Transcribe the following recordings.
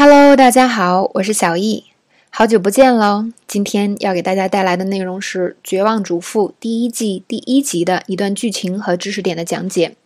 Hello，大家好，我是小易，好久不见喽！今天要给大家带来的内容是《绝望主妇》第一季第一集的一段剧情和知识点的讲解。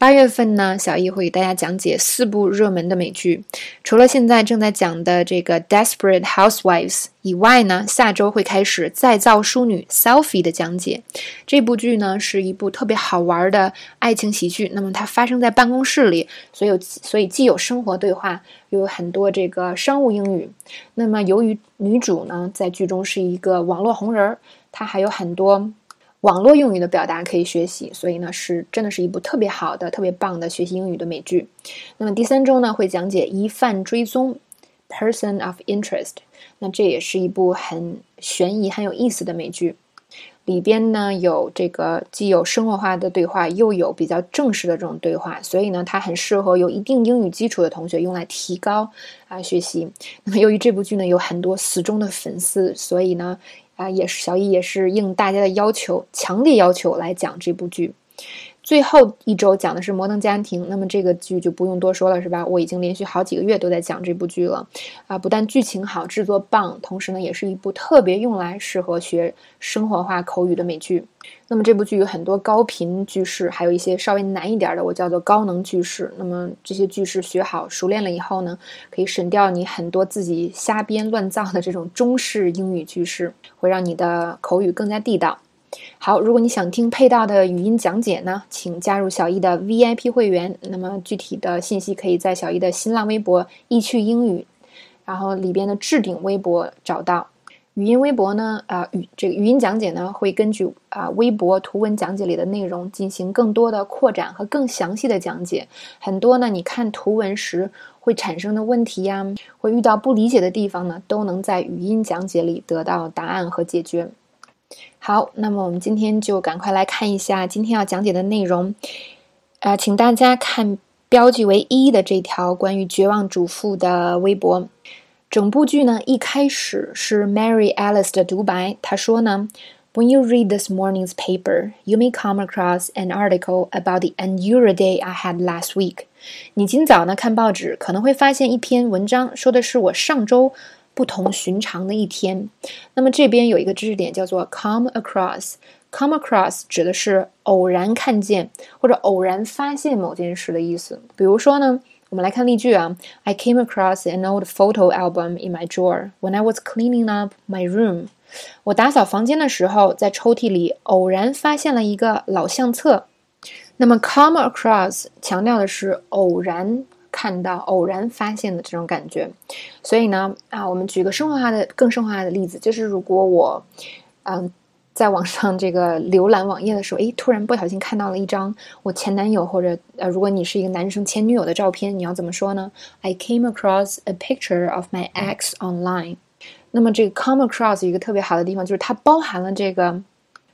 八月份呢，小易会给大家讲解四部热门的美剧。除了现在正在讲的这个《Desperate Housewives》以外呢，下周会开始《再造淑女》Selfie 的讲解。这部剧呢是一部特别好玩的爱情喜剧。那么它发生在办公室里，所有所以既有生活对话，又有很多这个商务英语。那么由于女主呢在剧中是一个网络红人儿，她还有很多。网络用语的表达可以学习，所以呢是真的是一部特别好的、特别棒的学习英语的美剧。那么第三周呢会讲解疑犯追踪 （Person of Interest），那这也是一部很悬疑、很有意思的美剧。里边呢有这个既有生活化的对话，又有比较正式的这种对话，所以呢它很适合有一定英语基础的同学用来提高啊学习。那么由于这部剧呢有很多死忠的粉丝，所以呢。啊，也是小易也是应大家的要求，强烈要求来讲这部剧。最后一周讲的是《摩登家庭》，那么这个剧就不用多说了，是吧？我已经连续好几个月都在讲这部剧了。啊，不但剧情好，制作棒，同时呢，也是一部特别用来适合学生活化口语的美剧。那么这部剧有很多高频句式，还有一些稍微难一点的，我叫做高能句式。那么这些句式学好、熟练了以后呢，可以省掉你很多自己瞎编乱造的这种中式英语句式，会让你的口语更加地道。好，如果你想听配套的语音讲解呢，请加入小易的 VIP 会员。那么具体的信息可以在小易的新浪微博“易趣英语”，然后里边的置顶微博找到。语音微博呢，啊语这个语音讲解呢，会根据啊微博图文讲解里的内容进行更多的扩展和更详细的讲解。很多呢，你看图文时会产生的问题呀，会遇到不理解的地方呢，都能在语音讲解里得到答案和解决。好，那么我们今天就赶快来看一下今天要讲解的内容。呃，请大家看标记为一的这条关于绝望主妇的微博。整部剧呢，一开始是 Mary Alice 的独白，她说呢：“When you read this morning's paper, you may come across an article about the unusual day I had last week。”你今早呢看报纸，可能会发现一篇文章，说的是我上周。不同寻常的一天，那么这边有一个知识点叫做 come across。come across 指的是偶然看见或者偶然发现某件事的意思。比如说呢，我们来看例句啊，I came across an old photo album in my drawer when I was cleaning up my room。我打扫房间的时候，在抽屉里偶然发现了一个老相册。那么 come across 强调的是偶然。看到偶然发现的这种感觉，所以呢，啊，我们举个生活化的、更生活化的例子，就是如果我，嗯，在网上这个浏览网页的时候，诶，突然不小心看到了一张我前男友或者呃，如果你是一个男生前女友的照片，你要怎么说呢？I came across a picture of my ex online。那么这个 come across 一个特别好的地方就是它包含了这个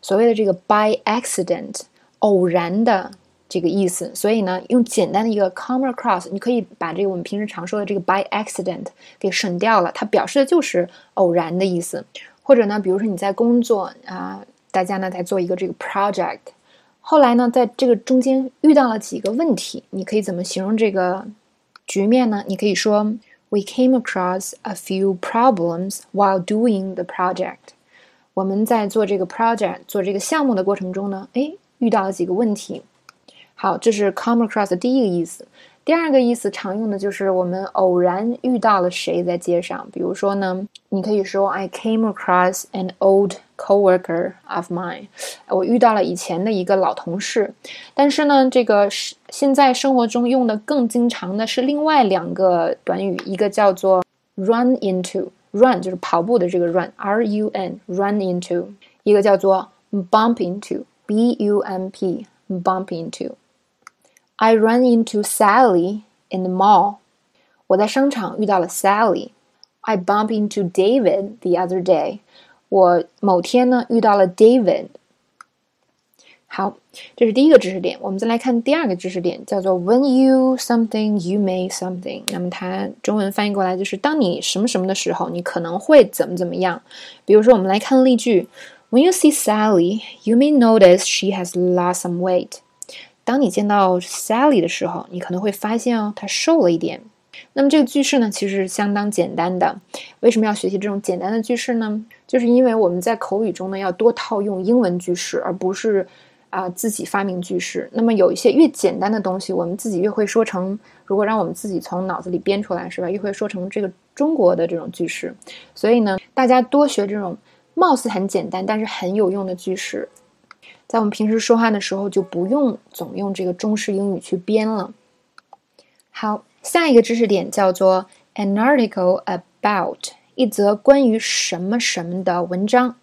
所谓的这个 by accident 偶然的。这个意思，所以呢，用简单的一个 come across，你可以把这个我们平时常说的这个 by accident 给省掉了，它表示的就是偶然的意思。或者呢，比如说你在工作啊，大家呢在做一个这个 project，后来呢，在这个中间遇到了几个问题，你可以怎么形容这个局面呢？你可以说 We came across a few problems while doing the project。我们在做这个 project 做这个项目的过程中呢，哎，遇到了几个问题。好，这是 come across 的第一个意思。第二个意思常用的就是我们偶然遇到了谁在街上。比如说呢，你可以说 I came across an old coworker of mine。我遇到了以前的一个老同事。但是呢，这个是现在生活中用的更经常的是另外两个短语，一个叫做 run into，run 就是跑步的这个 run，r u n，run into；一个叫做 bump into，b u m p，bump into。I ran into Sally in the mall. 我在商场遇到了 Sally. I bumped into David the other day. 我某天呢遇到了 David。好，这是第一个知识点。我们再来看第二个知识点，叫做 When you something, you may something。那么它中文翻译过来就是当你什么什么的时候，你可能会怎么怎么样。比如说，我们来看例句：When you see Sally, you may notice she has lost some weight. 当你见到 Sally 的时候，你可能会发现哦，她瘦了一点。那么这个句式呢，其实相当简单的。为什么要学习这种简单的句式呢？就是因为我们在口语中呢，要多套用英文句式，而不是啊自己发明句式。那么有一些越简单的东西，我们自己越会说成。如果让我们自己从脑子里编出来，是吧？越会说成这个中国的这种句式。所以呢，大家多学这种貌似很简单但是很有用的句式，在我们平时说话的时候就不用总用这个中式英语去编了。好。下一个知识点叫做 an article about 一则关于什么什么的文章。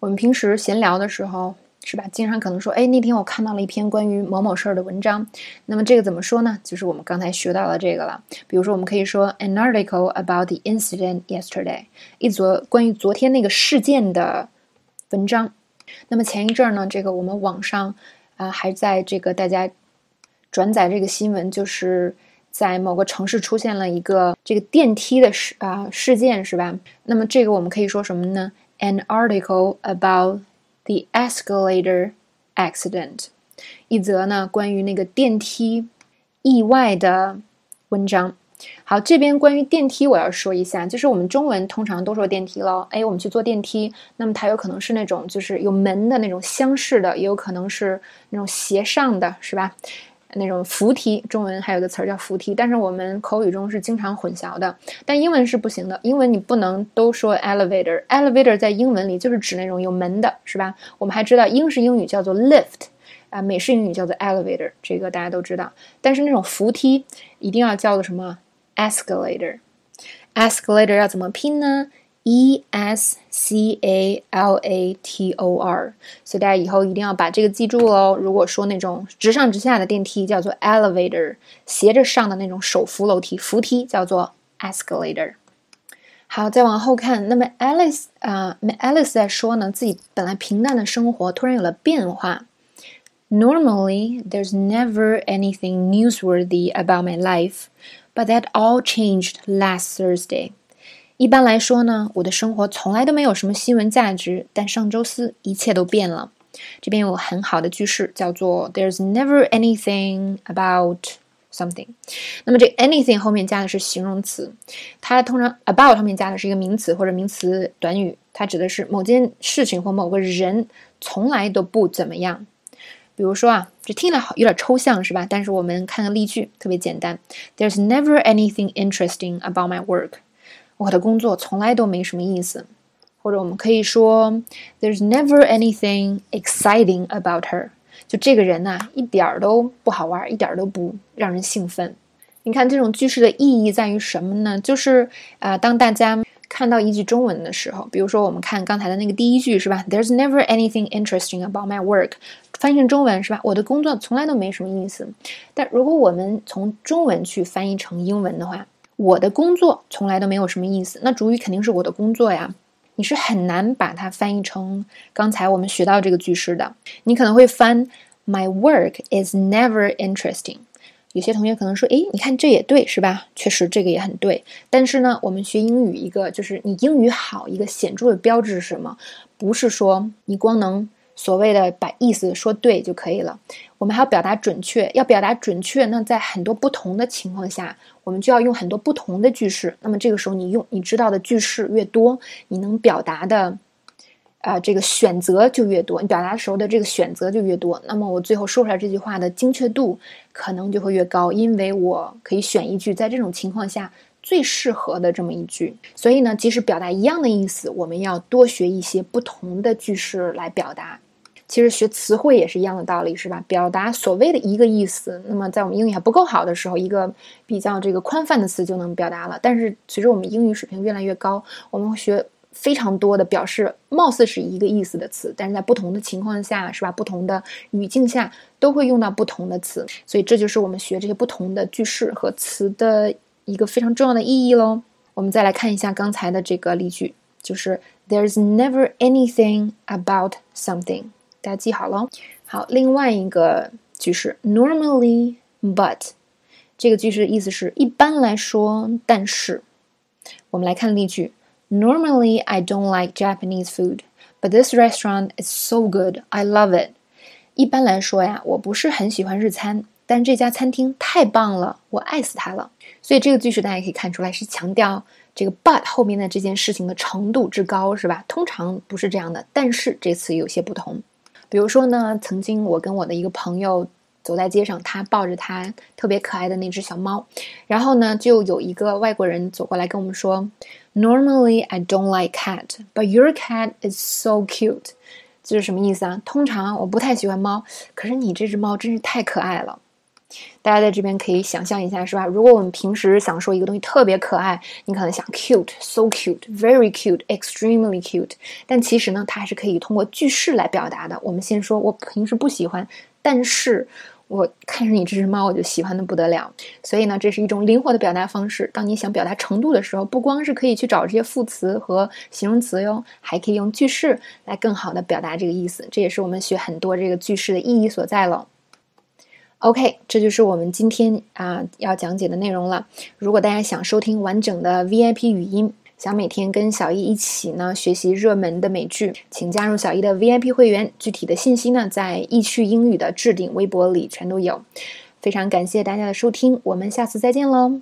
我们平时闲聊的时候，是吧？经常可能说，哎，那天我看到了一篇关于某某事儿的文章。那么这个怎么说呢？就是我们刚才学到了这个了。比如说，我们可以说 an article about the incident yesterday，一则关于昨天那个事件的文章。那么前一阵儿呢，这个我们网上啊还在这个大家转载这个新闻，就是。在某个城市出现了一个这个电梯的事啊事件是吧？那么这个我们可以说什么呢？An article about the escalator accident，一则呢关于那个电梯意外的文章。好，这边关于电梯我要说一下，就是我们中文通常都说电梯了。哎，我们去坐电梯，那么它有可能是那种就是有门的那种厢式的，也有可能是那种斜上的，是吧？那种扶梯，中文还有个词儿叫扶梯，但是我们口语中是经常混淆的。但英文是不行的，英文你不能都说 elevator，elevator 在英文里就是指那种有门的，是吧？我们还知道英式英语叫做 lift，啊，美式英语叫做 elevator，这个大家都知道。但是那种扶梯一定要叫做什么 escalator，escalator 要怎么拼呢？E S C A L A T O R，所以大家以后一定要把这个记住喽。如果说那种直上直下的电梯叫做 elevator，斜着上的那种手扶楼梯扶梯叫做 escalator。好，再往后看，那么 Alice 啊，Alice 在说呢，自己本来平淡的生活突然有了变化。Normally, there's never anything newsworthy about my life, But that all changed last Thursday. 一般来说呢，我的生活从来都没有什么新闻价值，但上周四一切都变了。这边有很好的句式，叫做 "There's never anything about something"。那么这 anything 后面加的是形容词，它通常 about 后面加的是一个名词或者名词短语，它指的是某件事情或某个人从来都不怎么样。比如说啊，这听了好有点抽象是吧？但是我们看个例句，特别简单：There's never anything interesting about my work。我的工作从来都没什么意思，或者我们可以说，There's never anything exciting about her。就这个人呐，一点儿都不好玩，一点儿都不让人兴奋。你看这种句式的意义在于什么呢？就是啊，当大家看到一句中文的时候，比如说我们看刚才的那个第一句是吧？There's never anything interesting about my work。翻译成中文是吧？我的工作从来都没什么意思。但如果我们从中文去翻译成英文的话，我的工作从来都没有什么意思，那主语肯定是我的工作呀。你是很难把它翻译成刚才我们学到这个句式的。你可能会翻 My work is never interesting。有些同学可能说，诶，你看这也对是吧？确实这个也很对。但是呢，我们学英语一个就是你英语好一个显著的标志是什么？不是说你光能。所谓的把意思说对就可以了，我们还要表达准确。要表达准确，那在很多不同的情况下，我们就要用很多不同的句式。那么这个时候，你用你知道的句式越多，你能表达的啊这个选择就越多，你表达的时候的这个选择就越多。那么我最后说出来这句话的精确度可能就会越高，因为我可以选一句在这种情况下。最适合的这么一句，所以呢，即使表达一样的意思，我们要多学一些不同的句式来表达。其实学词汇也是一样的道理，是吧？表达所谓的一个意思，那么在我们英语还不够好的时候，一个比较这个宽泛的词就能表达了。但是随着我们英语水平越来越高，我们学非常多的表示貌似是一个意思的词，但是在不同的情况下，是吧？不同的语境下都会用到不同的词，所以这就是我们学这些不同的句式和词的。一个非常重要的意义喽。我们再来看一下刚才的这个例句，就是 There's never anything about something，大家记好喽。好，另外一个句式 Normally but，这个句式的意思是一般来说，但是。我们来看例句：Normally I don't like Japanese food, but this restaurant is so good, I love it。一般来说呀，我不是很喜欢日餐。但这家餐厅太棒了，我爱死它了。所以这个句式大家可以看出来是强调这个 but 后面的这件事情的程度之高，是吧？通常不是这样的，但是这次有些不同。比如说呢，曾经我跟我的一个朋友走在街上，他抱着他特别可爱的那只小猫，然后呢，就有一个外国人走过来跟我们说：“Normally I don't like cat, but your cat is so cute。”这是什么意思啊？通常我不太喜欢猫，可是你这只猫真是太可爱了。大家在这边可以想象一下，是吧？如果我们平时想说一个东西特别可爱，你可能想 cute，so cute，very cute，extremely cute。但其实呢，它还是可以通过句式来表达的。我们先说，我平时不喜欢，但是我看着你这只猫，我就喜欢的不得了。所以呢，这是一种灵活的表达方式。当你想表达程度的时候，不光是可以去找这些副词和形容词哟，还可以用句式来更好的表达这个意思。这也是我们学很多这个句式的意义所在了。OK，这就是我们今天啊要讲解的内容了。如果大家想收听完整的 VIP 语音，想每天跟小易一起呢学习热门的美剧，请加入小易的 VIP 会员。具体的信息呢，在易趣英语的置顶微博里全都有。非常感谢大家的收听，我们下次再见喽。